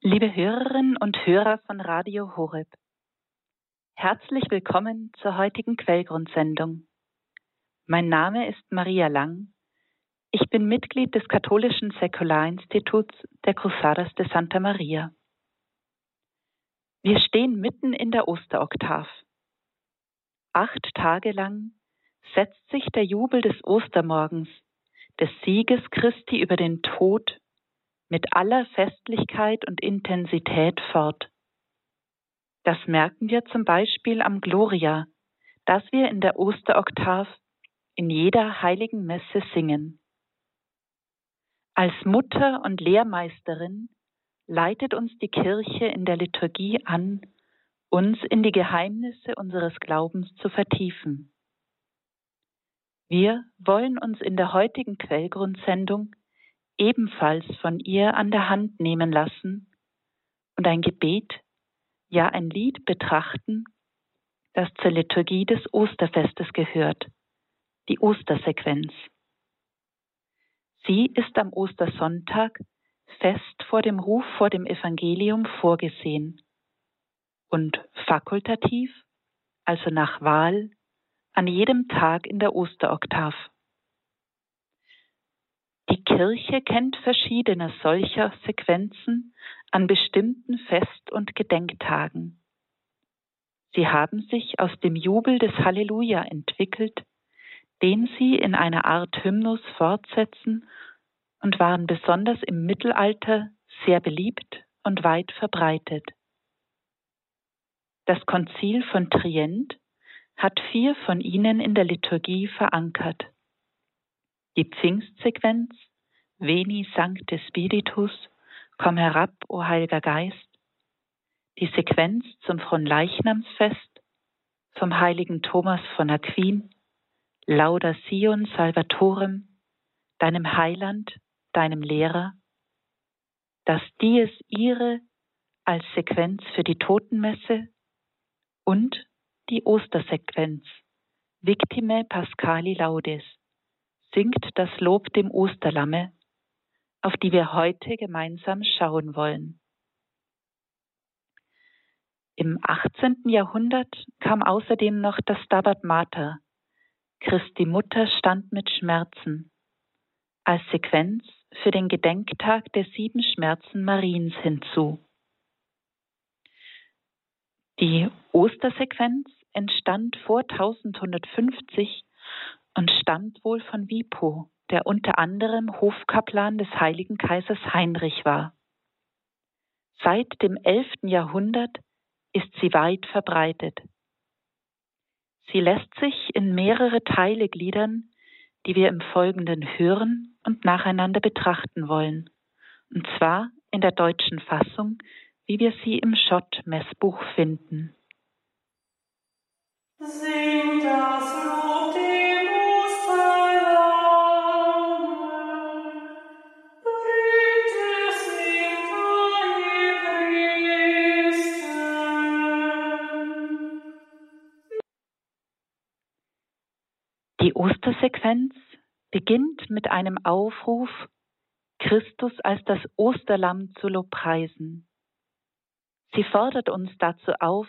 Liebe Hörerinnen und Hörer von Radio Horeb, herzlich willkommen zur heutigen Quellgrundsendung. Mein Name ist Maria Lang. Ich bin Mitglied des katholischen Säkularinstituts der Cruzadas de Santa Maria. Wir stehen mitten in der Osteroktav. Acht Tage lang setzt sich der Jubel des Ostermorgens, des Sieges Christi über den Tod mit aller Festlichkeit und Intensität fort. Das merken wir zum Beispiel am Gloria, das wir in der Osteroktav in jeder heiligen Messe singen. Als Mutter und Lehrmeisterin leitet uns die Kirche in der Liturgie an, uns in die Geheimnisse unseres Glaubens zu vertiefen. Wir wollen uns in der heutigen Quellgrundsendung ebenfalls von ihr an der Hand nehmen lassen und ein Gebet, ja ein Lied betrachten, das zur Liturgie des Osterfestes gehört, die Ostersequenz. Sie ist am Ostersonntag fest vor dem Ruf vor dem Evangelium vorgesehen und fakultativ, also nach Wahl, an jedem Tag in der Osteroktav. Die Kirche kennt verschiedene solcher Sequenzen an bestimmten Fest- und Gedenktagen. Sie haben sich aus dem Jubel des Halleluja entwickelt, den sie in einer Art Hymnus fortsetzen und waren besonders im Mittelalter sehr beliebt und weit verbreitet. Das Konzil von Trient hat vier von ihnen in der Liturgie verankert die Pfingstsequenz, Veni Sancte Spiritus, komm herab, o Heiliger Geist, die Sequenz zum Fronleichnamsfest, vom heiligen Thomas von Aquin, Lauda Sion Salvatorem, deinem Heiland, deinem Lehrer, das Dies Ire als Sequenz für die Totenmesse und die Ostersequenz, Victime Pascali Laudes, singt das Lob dem Osterlamme, auf die wir heute gemeinsam schauen wollen. Im 18. Jahrhundert kam außerdem noch das Stabat Mater. Christi Mutter stand mit Schmerzen als Sequenz für den Gedenktag der sieben Schmerzen Mariens hinzu. Die Ostersequenz entstand vor 1150 und stammt wohl von Wipo, der unter anderem Hofkaplan des heiligen Kaisers Heinrich war. Seit dem 11. Jahrhundert ist sie weit verbreitet. Sie lässt sich in mehrere Teile gliedern, die wir im Folgenden hören und nacheinander betrachten wollen, und zwar in der deutschen Fassung, wie wir sie im Schott-Messbuch finden. Sing das Die Ostersequenz beginnt mit einem Aufruf, Christus als das Osterlamm zu lobpreisen. Sie fordert uns dazu auf,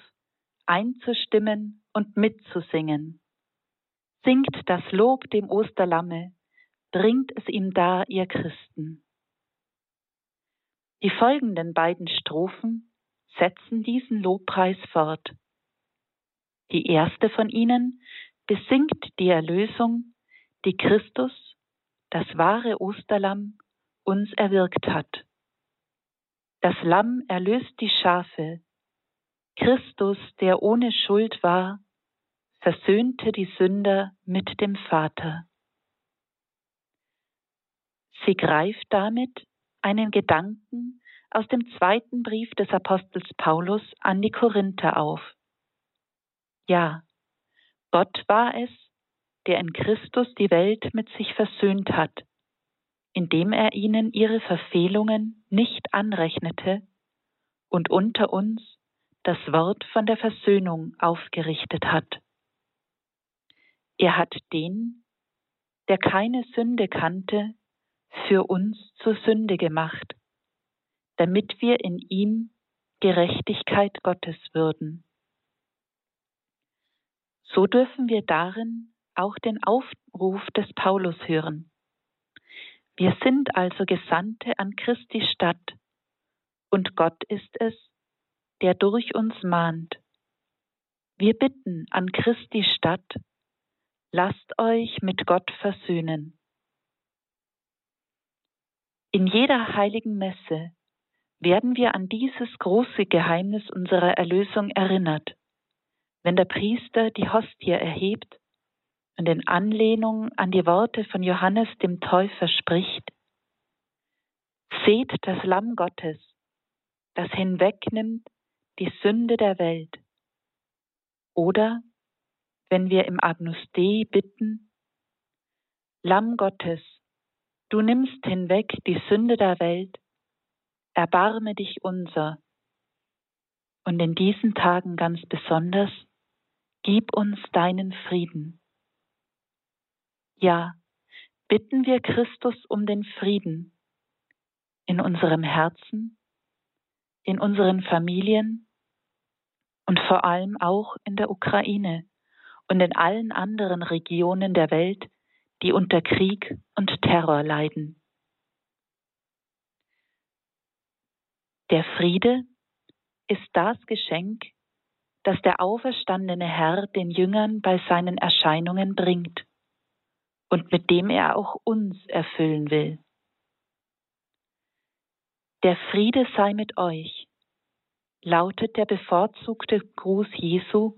einzustimmen und mitzusingen. Singt das Lob dem Osterlamme, bringt es ihm dar, ihr Christen. Die folgenden beiden Strophen setzen diesen Lobpreis fort. Die erste von ihnen besingt die Erlösung, die Christus, das wahre Osterlamm, uns erwirkt hat. Das Lamm erlöst die Schafe. Christus, der ohne Schuld war, versöhnte die Sünder mit dem Vater. Sie greift damit einen Gedanken aus dem zweiten Brief des Apostels Paulus an die Korinther auf. Ja, Gott war es, der in Christus die Welt mit sich versöhnt hat, indem er ihnen ihre Verfehlungen nicht anrechnete und unter uns das Wort von der Versöhnung aufgerichtet hat. Er hat den, der keine Sünde kannte, für uns zur Sünde gemacht, damit wir in ihm Gerechtigkeit Gottes würden. So dürfen wir darin auch den Aufruf des Paulus hören. Wir sind also Gesandte an Christi Stadt, und Gott ist es, der durch uns mahnt. Wir bitten an Christi Stadt, lasst euch mit Gott versöhnen. In jeder heiligen Messe werden wir an dieses große Geheimnis unserer Erlösung erinnert, wenn der Priester die Hostie erhebt und in Anlehnung an die Worte von Johannes dem Täufer spricht, Seht das Lamm Gottes, das hinwegnimmt die Sünde der Welt. Oder wenn wir im Agnus Dei bitten, Lamm Gottes, du nimmst hinweg die Sünde der Welt, erbarme dich unser. Und in diesen Tagen ganz besonders, gib uns deinen Frieden. Ja, bitten wir Christus um den Frieden in unserem Herzen, in unseren Familien und vor allem auch in der Ukraine und in allen anderen Regionen der Welt, die unter Krieg und Terror leiden. Der Friede ist das Geschenk, das der auferstandene Herr den Jüngern bei seinen Erscheinungen bringt und mit dem er auch uns erfüllen will. Der Friede sei mit euch, lautet der bevorzugte Gruß Jesu,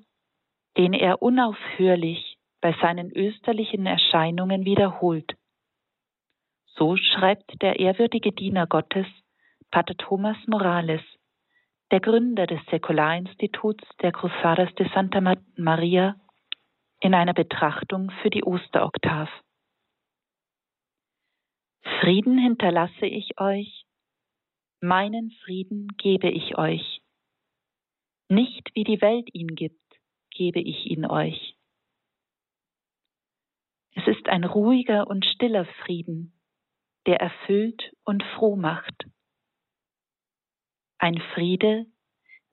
den er unaufhörlich bei seinen österlichen Erscheinungen wiederholt. So schreibt der ehrwürdige Diener Gottes, Pater Thomas Morales, der Gründer des Säkularinstituts der Cruzadas de Santa Maria, in einer Betrachtung für die Osteroktav. Frieden hinterlasse ich euch, meinen Frieden gebe ich euch. Nicht wie die Welt ihn gibt, gebe ich ihn euch. Es ist ein ruhiger und stiller Frieden, der erfüllt und froh macht. Ein Friede,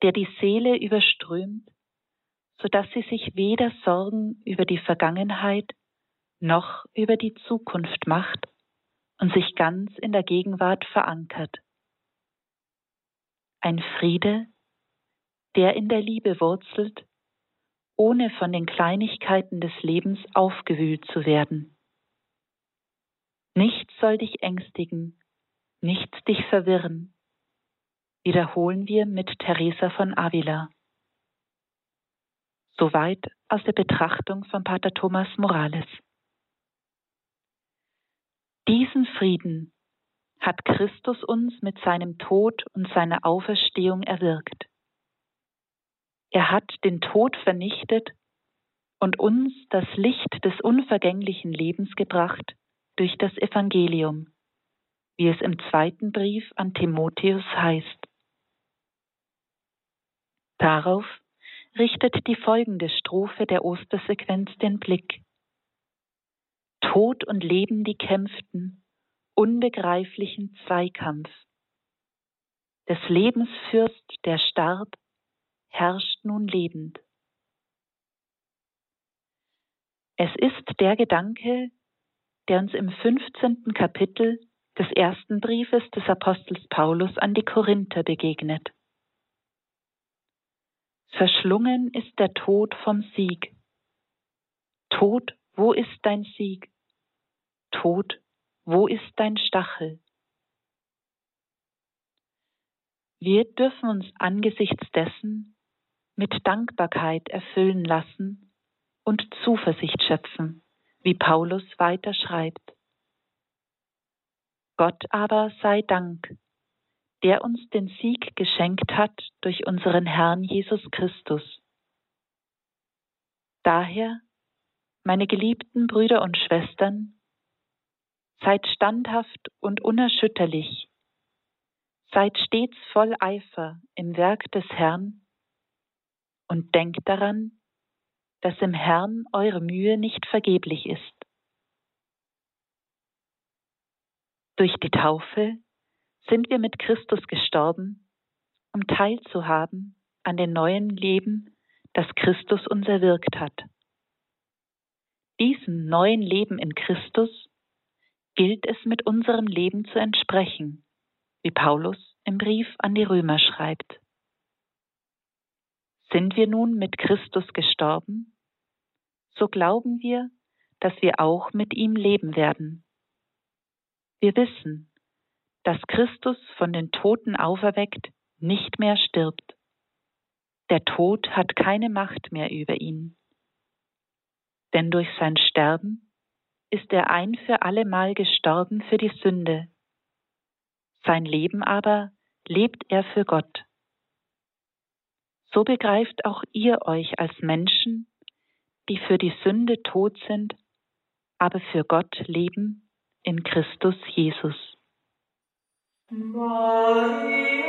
der die Seele überströmt, so dass sie sich weder Sorgen über die Vergangenheit noch über die Zukunft macht und sich ganz in der Gegenwart verankert. Ein Friede, der in der Liebe wurzelt, ohne von den Kleinigkeiten des Lebens aufgewühlt zu werden. Nichts soll dich ängstigen, nichts dich verwirren, wiederholen wir mit Teresa von Avila. Soweit aus der Betrachtung von Pater Thomas Morales. Diesen Frieden hat Christus uns mit seinem Tod und seiner Auferstehung erwirkt. Er hat den Tod vernichtet und uns das Licht des unvergänglichen Lebens gebracht durch das Evangelium, wie es im zweiten Brief an Timotheus heißt. Darauf richtet die folgende Strophe der Ostersequenz den Blick. Tod und Leben, die kämpften, unbegreiflichen Zweikampf. Des Lebens Fürst, der starb, herrscht nun lebend. Es ist der Gedanke, der uns im 15. Kapitel des ersten Briefes des Apostels Paulus an die Korinther begegnet. Verschlungen ist der Tod vom Sieg. Tod, wo ist dein Sieg? Tod, wo ist dein Stachel? Wir dürfen uns angesichts dessen mit Dankbarkeit erfüllen lassen und Zuversicht schöpfen, wie Paulus weiter schreibt. Gott aber sei Dank, der uns den Sieg geschenkt hat durch unseren Herrn Jesus Christus. Daher, meine geliebten Brüder und Schwestern, seid standhaft und unerschütterlich, seid stets voll Eifer im Werk des Herrn und denkt daran, dass im Herrn eure Mühe nicht vergeblich ist. Durch die Taufe sind wir mit Christus gestorben, um teilzuhaben an dem neuen Leben, das Christus uns erwirkt hat. Diesem neuen Leben in Christus gilt es mit unserem Leben zu entsprechen, wie Paulus im Brief an die Römer schreibt. Sind wir nun mit Christus gestorben, so glauben wir, dass wir auch mit ihm leben werden. Wir wissen, dass Christus von den Toten auferweckt nicht mehr stirbt. Der Tod hat keine Macht mehr über ihn. Denn durch sein Sterben ist er ein für allemal gestorben für die Sünde. Sein Leben aber lebt er für Gott. So begreift auch ihr euch als Menschen, die für die Sünde tot sind, aber für Gott leben in Christus Jesus. Maria.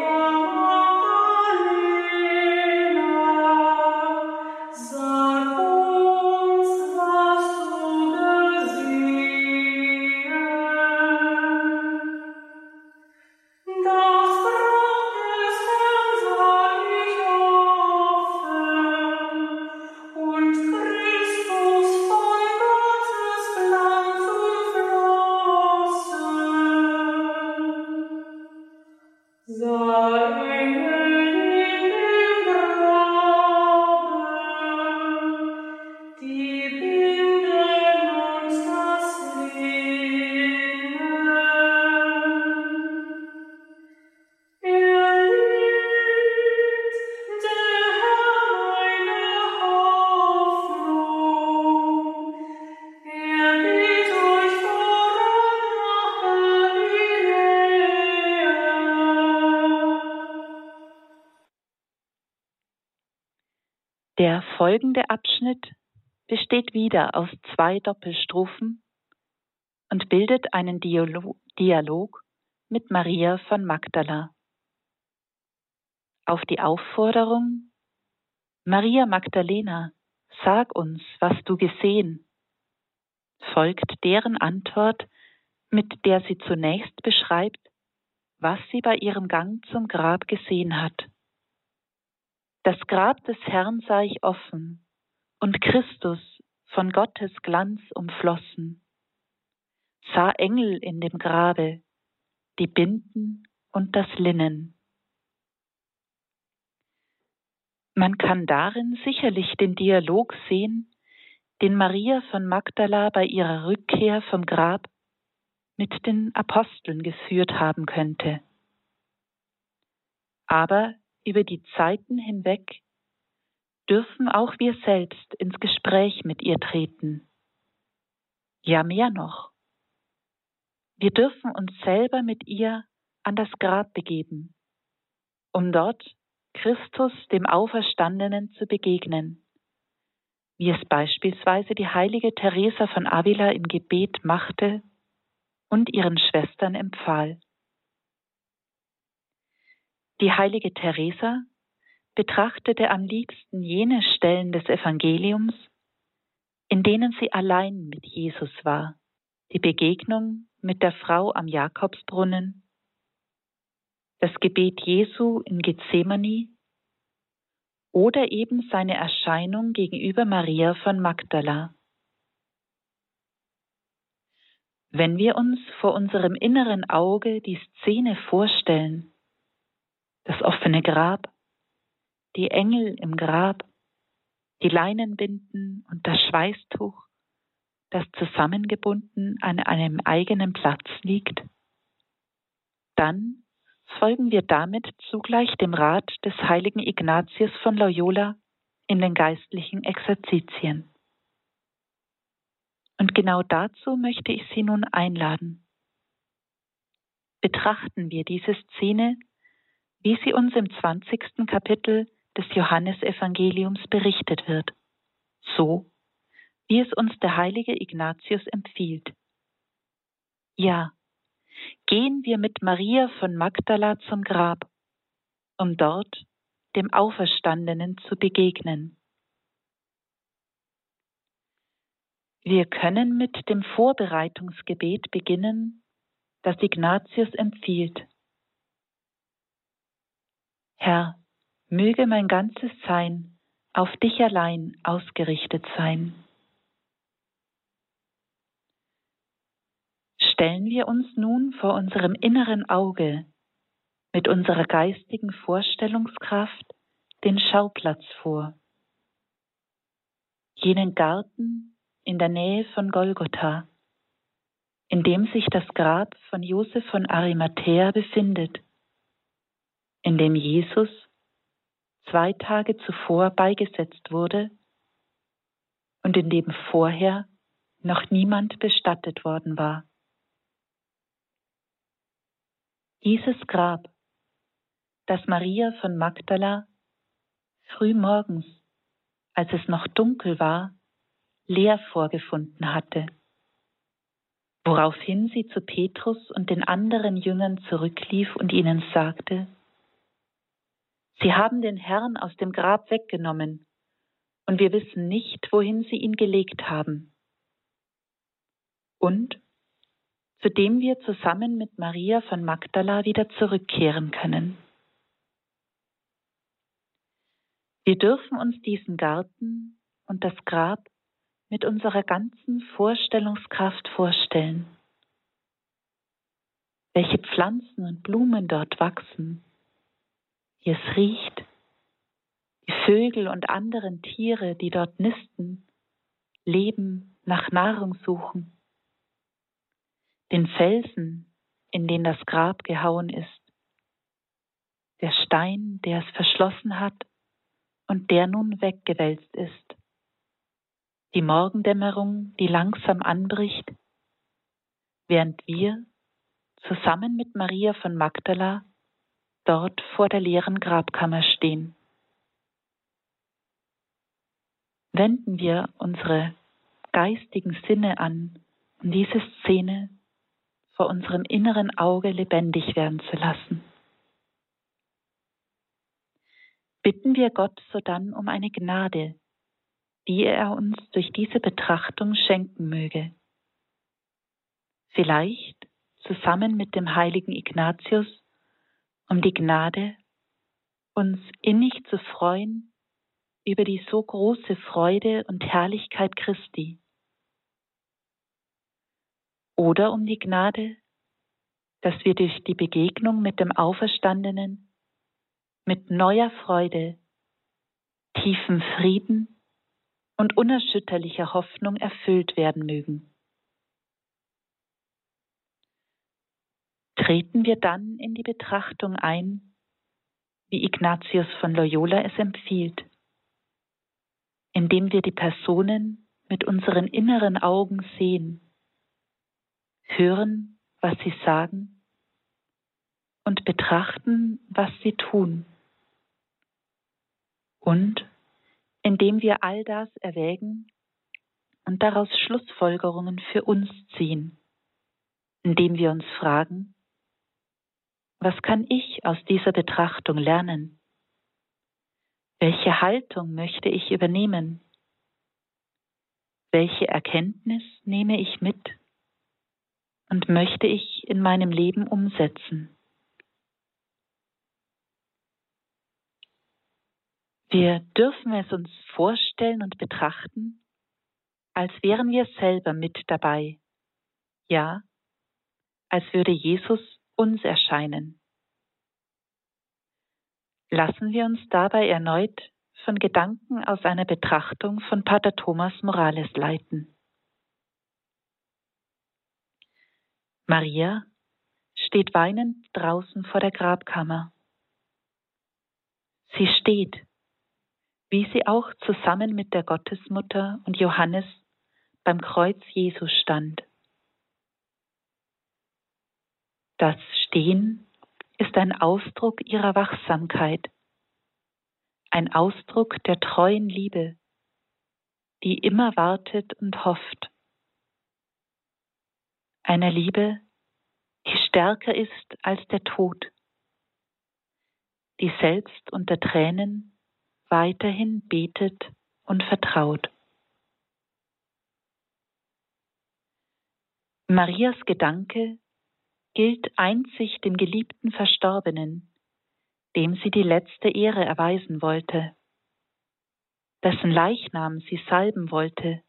Der folgende Abschnitt besteht wieder aus zwei Doppelstrophen und bildet einen Dialog mit Maria von Magdala. Auf die Aufforderung Maria Magdalena, sag uns, was du gesehen, folgt deren Antwort, mit der sie zunächst beschreibt, was sie bei ihrem Gang zum Grab gesehen hat. Das Grab des Herrn sah ich offen und Christus von Gottes Glanz umflossen, sah Engel in dem Grabe, die Binden und das Linnen. Man kann darin sicherlich den Dialog sehen, den Maria von Magdala bei ihrer Rückkehr vom Grab mit den Aposteln geführt haben könnte. Aber über die Zeiten hinweg dürfen auch wir selbst ins Gespräch mit ihr treten. Ja, mehr noch. Wir dürfen uns selber mit ihr an das Grab begeben, um dort Christus, dem Auferstandenen, zu begegnen, wie es beispielsweise die heilige Teresa von Avila im Gebet machte und ihren Schwestern empfahl. Die heilige Teresa betrachtete am liebsten jene Stellen des Evangeliums, in denen sie allein mit Jesus war, die Begegnung mit der Frau am Jakobsbrunnen, das Gebet Jesu in Gethsemane oder eben seine Erscheinung gegenüber Maria von Magdala. Wenn wir uns vor unserem inneren Auge die Szene vorstellen, das offene Grab, die Engel im Grab, die Leinenbinden und das Schweißtuch, das zusammengebunden an einem eigenen Platz liegt. Dann folgen wir damit zugleich dem Rat des heiligen Ignatius von Loyola in den geistlichen Exerzitien. Und genau dazu möchte ich Sie nun einladen. Betrachten wir diese Szene wie sie uns im 20. Kapitel des Johannesevangeliums berichtet wird, so wie es uns der heilige Ignatius empfiehlt. Ja, gehen wir mit Maria von Magdala zum Grab, um dort dem Auferstandenen zu begegnen. Wir können mit dem Vorbereitungsgebet beginnen, das Ignatius empfiehlt Herr, möge mein ganzes Sein auf dich allein ausgerichtet sein. Stellen wir uns nun vor unserem inneren Auge mit unserer geistigen Vorstellungskraft den Schauplatz vor. Jenen Garten in der Nähe von Golgotha, in dem sich das Grab von Josef von Arimathea befindet, in dem Jesus zwei Tage zuvor beigesetzt wurde und in dem vorher noch niemand bestattet worden war. Dieses Grab, das Maria von Magdala früh morgens, als es noch dunkel war, leer vorgefunden hatte, woraufhin sie zu Petrus und den anderen Jüngern zurücklief und ihnen sagte, Sie haben den Herrn aus dem Grab weggenommen, und wir wissen nicht, wohin Sie ihn gelegt haben. Und zu dem wir zusammen mit Maria von Magdala wieder zurückkehren können. Wir dürfen uns diesen Garten und das Grab mit unserer ganzen Vorstellungskraft vorstellen. Welche Pflanzen und Blumen dort wachsen, wie es riecht, die Vögel und anderen Tiere, die dort nisten, leben, nach Nahrung suchen, den Felsen, in den das Grab gehauen ist, der Stein, der es verschlossen hat und der nun weggewälzt ist, die Morgendämmerung, die langsam anbricht, während wir zusammen mit Maria von Magdala dort vor der leeren Grabkammer stehen. Wenden wir unsere geistigen Sinne an, um diese Szene vor unserem inneren Auge lebendig werden zu lassen. Bitten wir Gott sodann um eine Gnade, die er uns durch diese Betrachtung schenken möge. Vielleicht zusammen mit dem heiligen Ignatius um die Gnade, uns innig zu freuen über die so große Freude und Herrlichkeit Christi. Oder um die Gnade, dass wir durch die Begegnung mit dem Auferstandenen mit neuer Freude, tiefem Frieden und unerschütterlicher Hoffnung erfüllt werden mögen. Treten wir dann in die Betrachtung ein, wie Ignatius von Loyola es empfiehlt, indem wir die Personen mit unseren inneren Augen sehen, hören, was sie sagen und betrachten, was sie tun. Und indem wir all das erwägen und daraus Schlussfolgerungen für uns ziehen, indem wir uns fragen, was kann ich aus dieser Betrachtung lernen? Welche Haltung möchte ich übernehmen? Welche Erkenntnis nehme ich mit und möchte ich in meinem Leben umsetzen? Wir dürfen es uns vorstellen und betrachten, als wären wir selber mit dabei. Ja, als würde Jesus uns erscheinen. Lassen wir uns dabei erneut von Gedanken aus einer Betrachtung von Pater Thomas Morales leiten. Maria steht weinend draußen vor der Grabkammer. Sie steht, wie sie auch zusammen mit der Gottesmutter und Johannes beim Kreuz Jesus stand. Das Stehen ist ein Ausdruck ihrer Wachsamkeit, ein Ausdruck der treuen Liebe, die immer wartet und hofft. Eine Liebe, die stärker ist als der Tod, die selbst unter Tränen weiterhin betet und vertraut. Marias Gedanke gilt einzig dem geliebten Verstorbenen, dem sie die letzte Ehre erweisen wollte, dessen Leichnam sie salben wollte,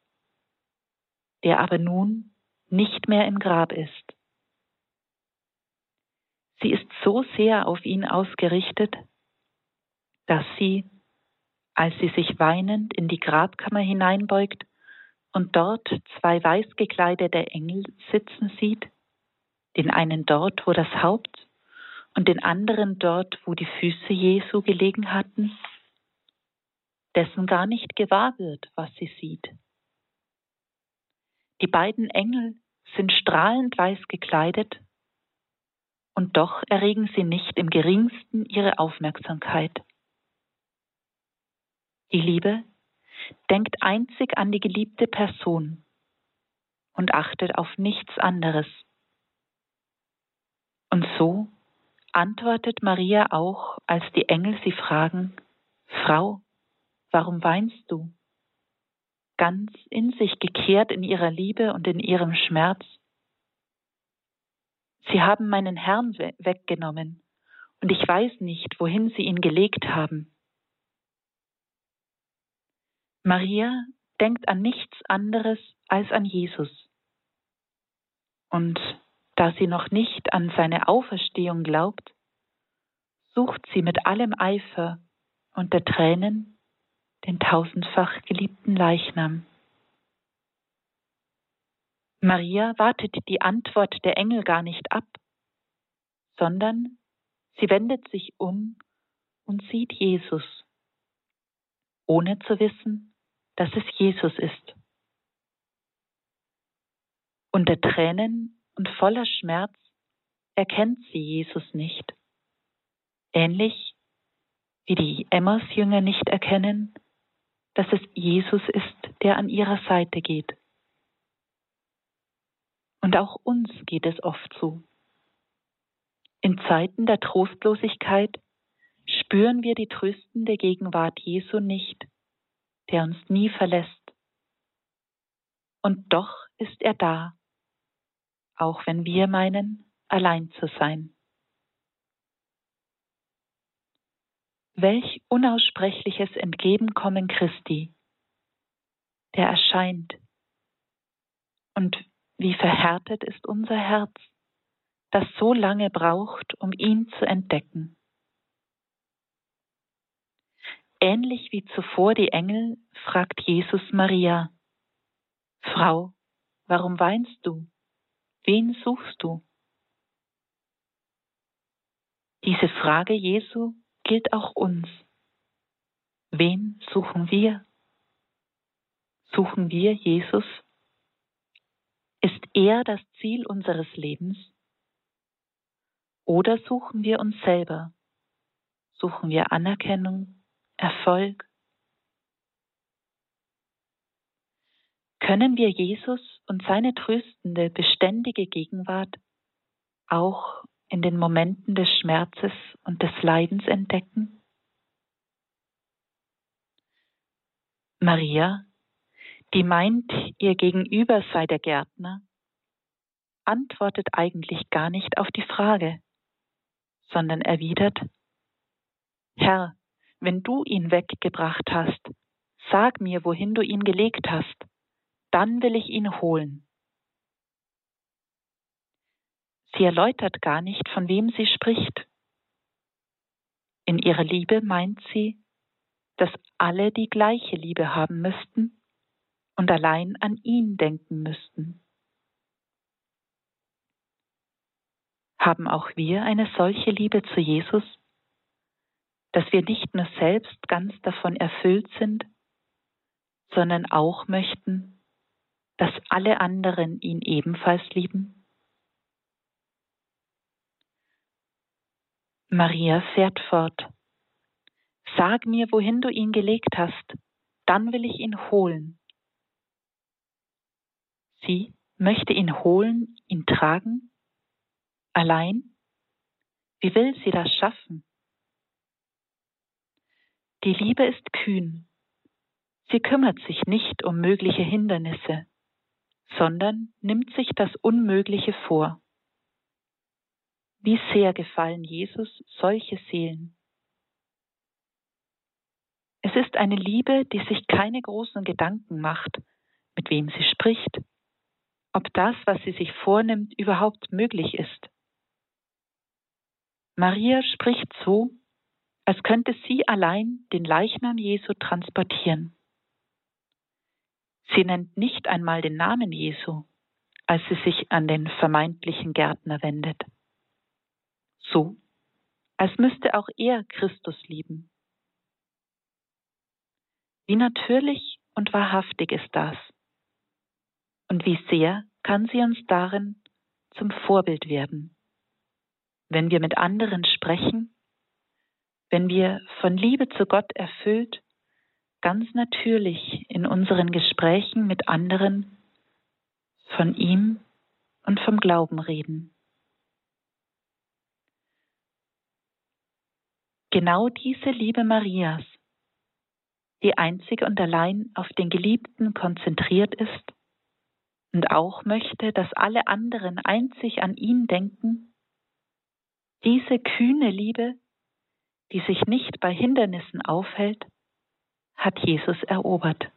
der aber nun nicht mehr im Grab ist. Sie ist so sehr auf ihn ausgerichtet, dass sie, als sie sich weinend in die Grabkammer hineinbeugt und dort zwei weiß gekleidete Engel sitzen sieht, den einen dort, wo das Haupt und den anderen dort, wo die Füße Jesu gelegen hatten, dessen gar nicht gewahr wird, was sie sieht. Die beiden Engel sind strahlend weiß gekleidet und doch erregen sie nicht im geringsten ihre Aufmerksamkeit. Die Liebe denkt einzig an die geliebte Person und achtet auf nichts anderes. Und so antwortet Maria auch, als die Engel sie fragen, Frau, warum weinst du? Ganz in sich gekehrt in ihrer Liebe und in ihrem Schmerz. Sie haben meinen Herrn weggenommen, und ich weiß nicht, wohin sie ihn gelegt haben. Maria denkt an nichts anderes als an Jesus. Und da sie noch nicht an seine Auferstehung glaubt, sucht sie mit allem Eifer unter Tränen den tausendfach geliebten Leichnam. Maria wartet die Antwort der Engel gar nicht ab, sondern sie wendet sich um und sieht Jesus, ohne zu wissen, dass es Jesus ist. Unter Tränen und voller Schmerz erkennt sie Jesus nicht. Ähnlich wie die Emmaus-Jünger nicht erkennen, dass es Jesus ist, der an ihrer Seite geht. Und auch uns geht es oft so. In Zeiten der Trostlosigkeit spüren wir die tröstende Gegenwart Jesu nicht der uns nie verlässt. Und doch ist er da, auch wenn wir meinen, allein zu sein. Welch unaussprechliches Entgegenkommen Christi, der erscheint. Und wie verhärtet ist unser Herz, das so lange braucht, um ihn zu entdecken. Ähnlich wie zuvor die Engel fragt Jesus Maria, Frau, warum weinst du? Wen suchst du? Diese Frage Jesu gilt auch uns. Wen suchen wir? Suchen wir Jesus? Ist er das Ziel unseres Lebens? Oder suchen wir uns selber? Suchen wir Anerkennung, Erfolg? Können wir Jesus und seine tröstende, beständige Gegenwart auch in den Momenten des Schmerzes und des Leidens entdecken? Maria, die meint, ihr Gegenüber sei der Gärtner, antwortet eigentlich gar nicht auf die Frage, sondern erwidert, Herr, wenn du ihn weggebracht hast, sag mir, wohin du ihn gelegt hast, dann will ich ihn holen. Sie erläutert gar nicht, von wem sie spricht. In ihrer Liebe meint sie, dass alle die gleiche Liebe haben müssten und allein an ihn denken müssten. Haben auch wir eine solche Liebe zu Jesus? dass wir nicht nur selbst ganz davon erfüllt sind, sondern auch möchten, dass alle anderen ihn ebenfalls lieben? Maria fährt fort. Sag mir, wohin du ihn gelegt hast, dann will ich ihn holen. Sie möchte ihn holen, ihn tragen? Allein? Wie will sie das schaffen? Die Liebe ist kühn. Sie kümmert sich nicht um mögliche Hindernisse, sondern nimmt sich das Unmögliche vor. Wie sehr gefallen Jesus solche Seelen, Es ist eine Liebe, die sich keine großen Gedanken macht, mit wem sie spricht, ob das, was sie sich vornimmt, überhaupt möglich ist. Maria spricht so, als könnte sie allein den Leichnam Jesu transportieren. Sie nennt nicht einmal den Namen Jesu, als sie sich an den vermeintlichen Gärtner wendet. So, als müsste auch er Christus lieben. Wie natürlich und wahrhaftig ist das? Und wie sehr kann sie uns darin zum Vorbild werden? Wenn wir mit anderen sprechen, wenn wir von Liebe zu Gott erfüllt, ganz natürlich in unseren Gesprächen mit anderen von ihm und vom Glauben reden. Genau diese Liebe Marias, die einzig und allein auf den Geliebten konzentriert ist und auch möchte, dass alle anderen einzig an ihn denken, diese kühne Liebe die sich nicht bei Hindernissen aufhält, hat Jesus erobert.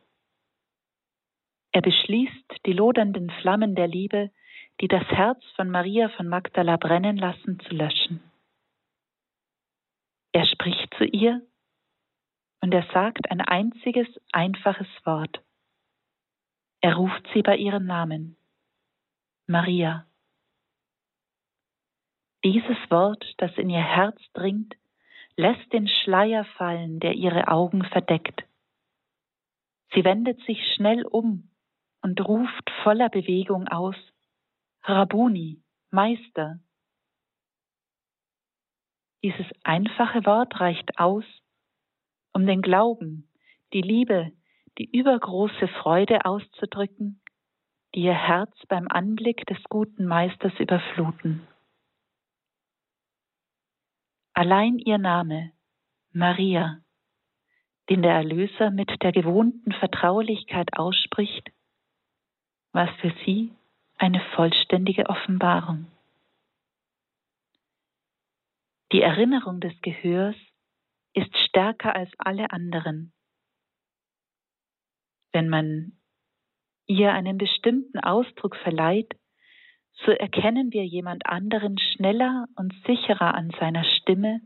Er beschließt, die lodernden Flammen der Liebe, die das Herz von Maria von Magdala brennen lassen, zu löschen. Er spricht zu ihr und er sagt ein einziges, einfaches Wort. Er ruft sie bei ihrem Namen. Maria. Dieses Wort, das in ihr Herz dringt, lässt den Schleier fallen, der ihre Augen verdeckt. Sie wendet sich schnell um und ruft voller Bewegung aus, Rabuni, Meister. Dieses einfache Wort reicht aus, um den Glauben, die Liebe, die übergroße Freude auszudrücken, die ihr Herz beim Anblick des guten Meisters überfluten. Allein ihr Name, Maria, den der Erlöser mit der gewohnten Vertraulichkeit ausspricht, war für sie eine vollständige Offenbarung. Die Erinnerung des Gehörs ist stärker als alle anderen. Wenn man ihr einen bestimmten Ausdruck verleiht, so erkennen wir jemand anderen schneller und sicherer an seiner Stimme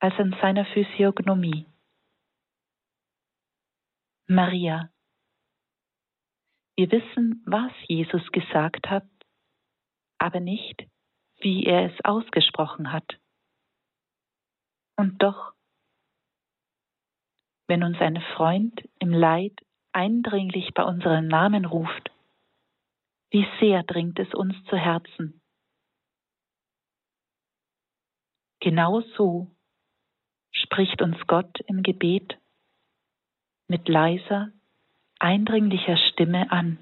als an seiner Physiognomie. Maria. Wir wissen, was Jesus gesagt hat, aber nicht, wie er es ausgesprochen hat. Und doch, wenn uns ein Freund im Leid eindringlich bei unserem Namen ruft, wie sehr dringt es uns zu Herzen. Genau so spricht uns Gott im Gebet mit leiser, eindringlicher Stimme an.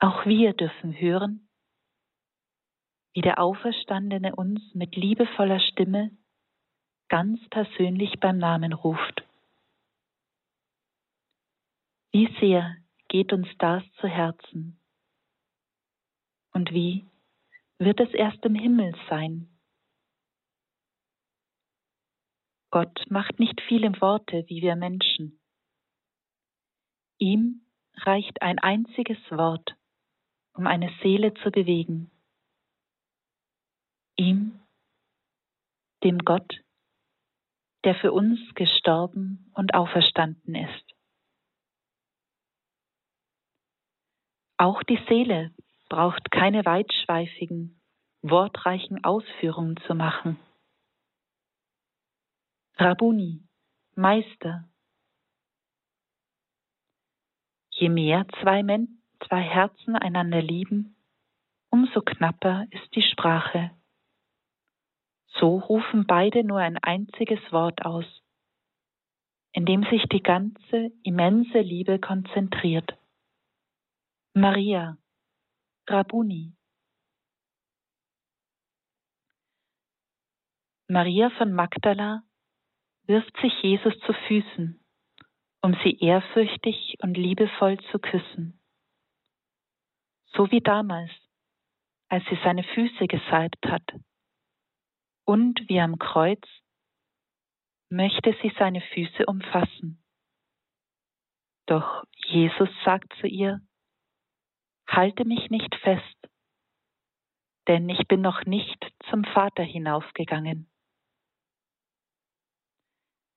Auch wir dürfen hören, wie der Auferstandene uns mit liebevoller Stimme ganz persönlich beim Namen ruft. Wie sehr geht uns das zu Herzen? Und wie wird es erst im Himmel sein? Gott macht nicht viele Worte wie wir Menschen. Ihm reicht ein einziges Wort, um eine Seele zu bewegen. Ihm, dem Gott, der für uns gestorben und auferstanden ist. Auch die Seele braucht keine weitschweifigen, wortreichen Ausführungen zu machen. Rabuni, Meister. Je mehr zwei, Men zwei Herzen einander lieben, umso knapper ist die Sprache. So rufen beide nur ein einziges Wort aus, in dem sich die ganze immense Liebe konzentriert. Maria, Rabuni. Maria von Magdala wirft sich Jesus zu Füßen, um sie ehrfürchtig und liebevoll zu küssen. So wie damals, als sie seine Füße gesalbt hat und wie am Kreuz, möchte sie seine Füße umfassen. Doch Jesus sagt zu ihr, Halte mich nicht fest, denn ich bin noch nicht zum Vater hinaufgegangen.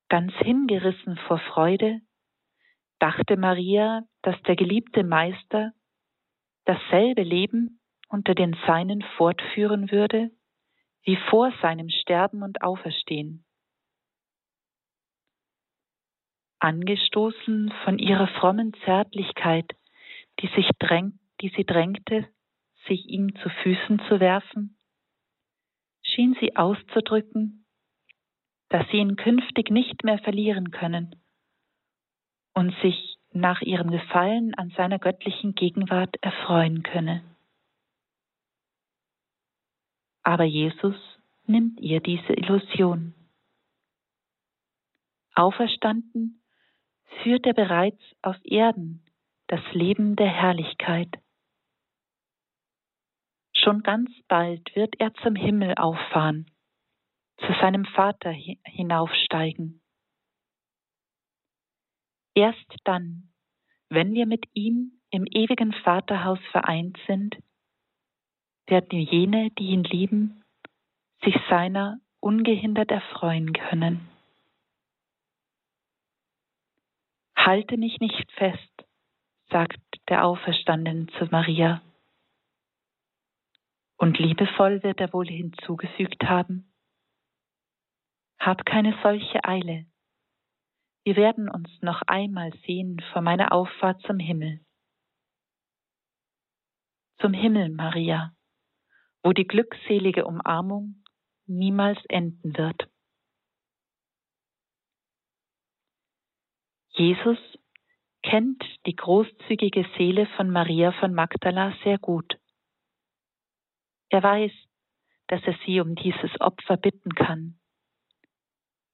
Ganz hingerissen vor Freude dachte Maria, dass der geliebte Meister dasselbe Leben unter den Seinen fortführen würde, wie vor seinem Sterben und Auferstehen. Angestoßen von ihrer frommen Zärtlichkeit, die sich drängt, die sie drängte, sich ihm zu Füßen zu werfen, schien sie auszudrücken, dass sie ihn künftig nicht mehr verlieren können und sich nach ihrem Gefallen an seiner göttlichen Gegenwart erfreuen könne. Aber Jesus nimmt ihr diese Illusion. Auferstanden führt er bereits auf Erden das Leben der Herrlichkeit. Schon ganz bald wird er zum Himmel auffahren, zu seinem Vater hinaufsteigen. Erst dann, wenn wir mit ihm im ewigen Vaterhaus vereint sind, werden jene, die ihn lieben, sich seiner ungehindert erfreuen können. Halte mich nicht fest, sagt der Auferstandene zu Maria. Und liebevoll wird er wohl hinzugefügt haben, Hab keine solche Eile. Wir werden uns noch einmal sehen vor meiner Auffahrt zum Himmel. Zum Himmel, Maria, wo die glückselige Umarmung niemals enden wird. Jesus kennt die großzügige Seele von Maria von Magdala sehr gut. Er weiß, dass er sie um dieses Opfer bitten kann,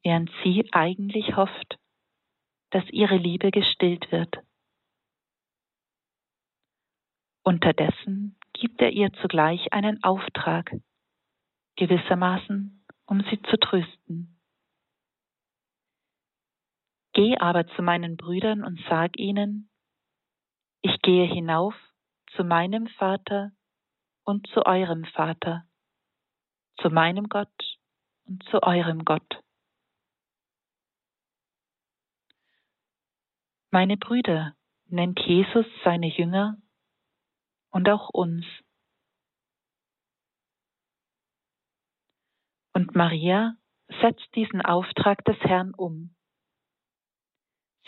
während sie eigentlich hofft, dass ihre Liebe gestillt wird. Unterdessen gibt er ihr zugleich einen Auftrag, gewissermaßen, um sie zu trösten. Geh aber zu meinen Brüdern und sag ihnen, ich gehe hinauf zu meinem Vater und zu eurem Vater, zu meinem Gott und zu eurem Gott. Meine Brüder nennt Jesus seine Jünger und auch uns. Und Maria setzt diesen Auftrag des Herrn um.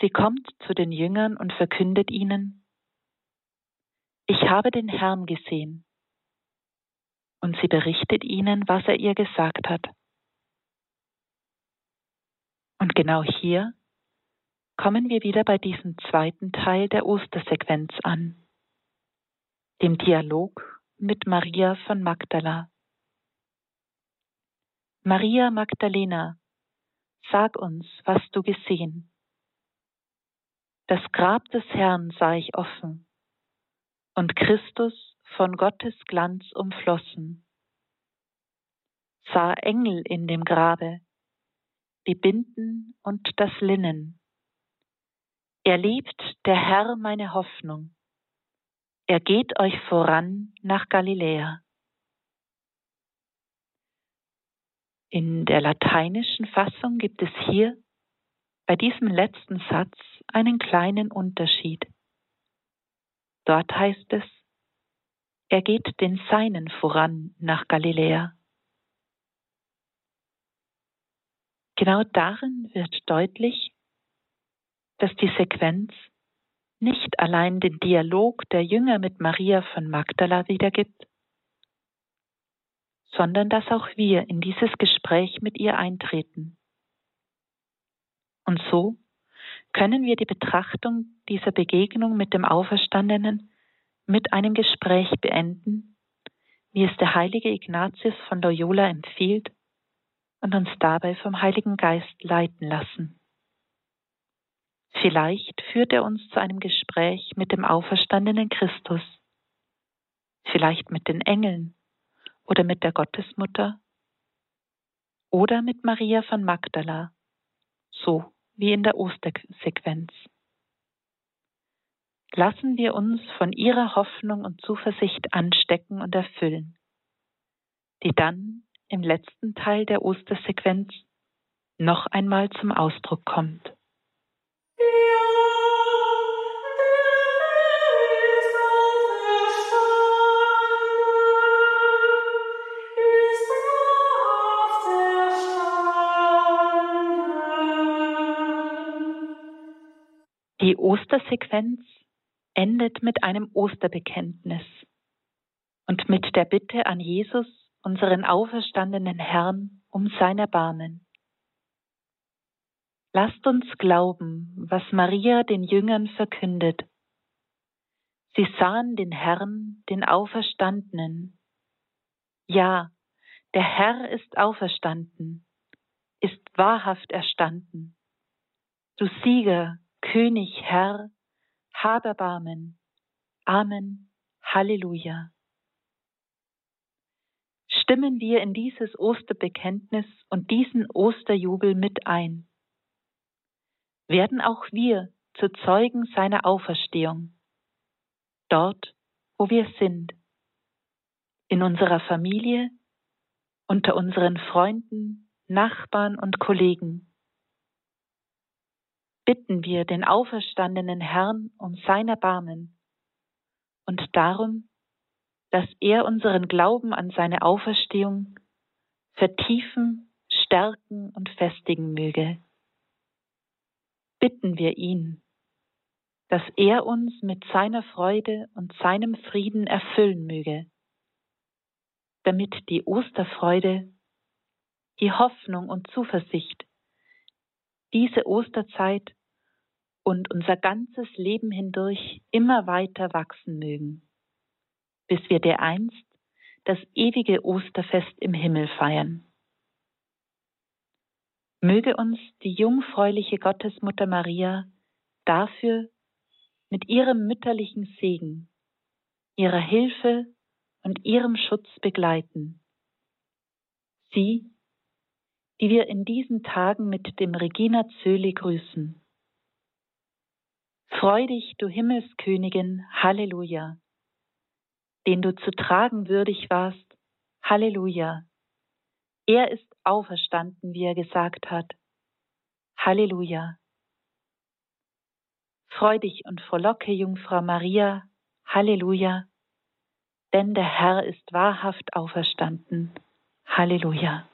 Sie kommt zu den Jüngern und verkündet ihnen, ich habe den Herrn gesehen. Und sie berichtet ihnen, was er ihr gesagt hat. Und genau hier kommen wir wieder bei diesem zweiten Teil der Ostersequenz an, dem Dialog mit Maria von Magdala. Maria Magdalena, sag uns, was du gesehen. Das Grab des Herrn sah ich offen und Christus von Gottes Glanz umflossen. Sah Engel in dem Grabe, die Binden und das Linnen. Er lebt, der Herr meine Hoffnung. Er geht euch voran nach Galiläa. In der lateinischen Fassung gibt es hier bei diesem letzten Satz einen kleinen Unterschied. Dort heißt es, er geht den Seinen voran nach Galiläa. Genau darin wird deutlich, dass die Sequenz nicht allein den Dialog der Jünger mit Maria von Magdala wiedergibt, sondern dass auch wir in dieses Gespräch mit ihr eintreten. Und so können wir die Betrachtung dieser Begegnung mit dem Auferstandenen mit einem Gespräch beenden, wie es der heilige Ignatius von Loyola empfiehlt, und uns dabei vom Heiligen Geist leiten lassen. Vielleicht führt er uns zu einem Gespräch mit dem auferstandenen Christus, vielleicht mit den Engeln oder mit der Gottesmutter oder mit Maria von Magdala so wie in der Ostersequenz. Lassen wir uns von ihrer Hoffnung und Zuversicht anstecken und erfüllen, die dann im letzten Teil der Ostersequenz noch einmal zum Ausdruck kommt. Die Ostersequenz endet mit einem Osterbekenntnis und mit der Bitte an Jesus, unseren auferstandenen Herrn, um sein Erbarmen. Lasst uns glauben, was Maria den Jüngern verkündet. Sie sahen den Herrn, den Auferstandenen. Ja, der Herr ist auferstanden, ist wahrhaft erstanden. Du Sieger, König, Herr, hab Erbarmen. Amen. Halleluja. Stimmen wir in dieses Osterbekenntnis und diesen Osterjubel mit ein. Werden auch wir zu Zeugen seiner Auferstehung, dort, wo wir sind, in unserer Familie, unter unseren Freunden, Nachbarn und Kollegen, bitten wir den auferstandenen Herrn um sein Erbarmen und darum, dass er unseren Glauben an seine Auferstehung vertiefen, stärken und festigen möge. Bitten wir ihn, dass er uns mit seiner Freude und seinem Frieden erfüllen möge, damit die Osterfreude, die Hoffnung und Zuversicht diese Osterzeit und unser ganzes Leben hindurch immer weiter wachsen mögen, bis wir dereinst das ewige Osterfest im Himmel feiern. Möge uns die jungfräuliche Gottesmutter Maria dafür mit ihrem mütterlichen Segen, ihrer Hilfe und ihrem Schutz begleiten. Sie, die wir in diesen Tagen mit dem Regina Zöli grüßen. Freu dich, du Himmelskönigin, Halleluja, den du zu tragen würdig warst, Halleluja. Er ist auferstanden, wie er gesagt hat. Halleluja. Freu dich und frohlocke, Jungfrau Maria, Halleluja, denn der Herr ist wahrhaft auferstanden. Halleluja.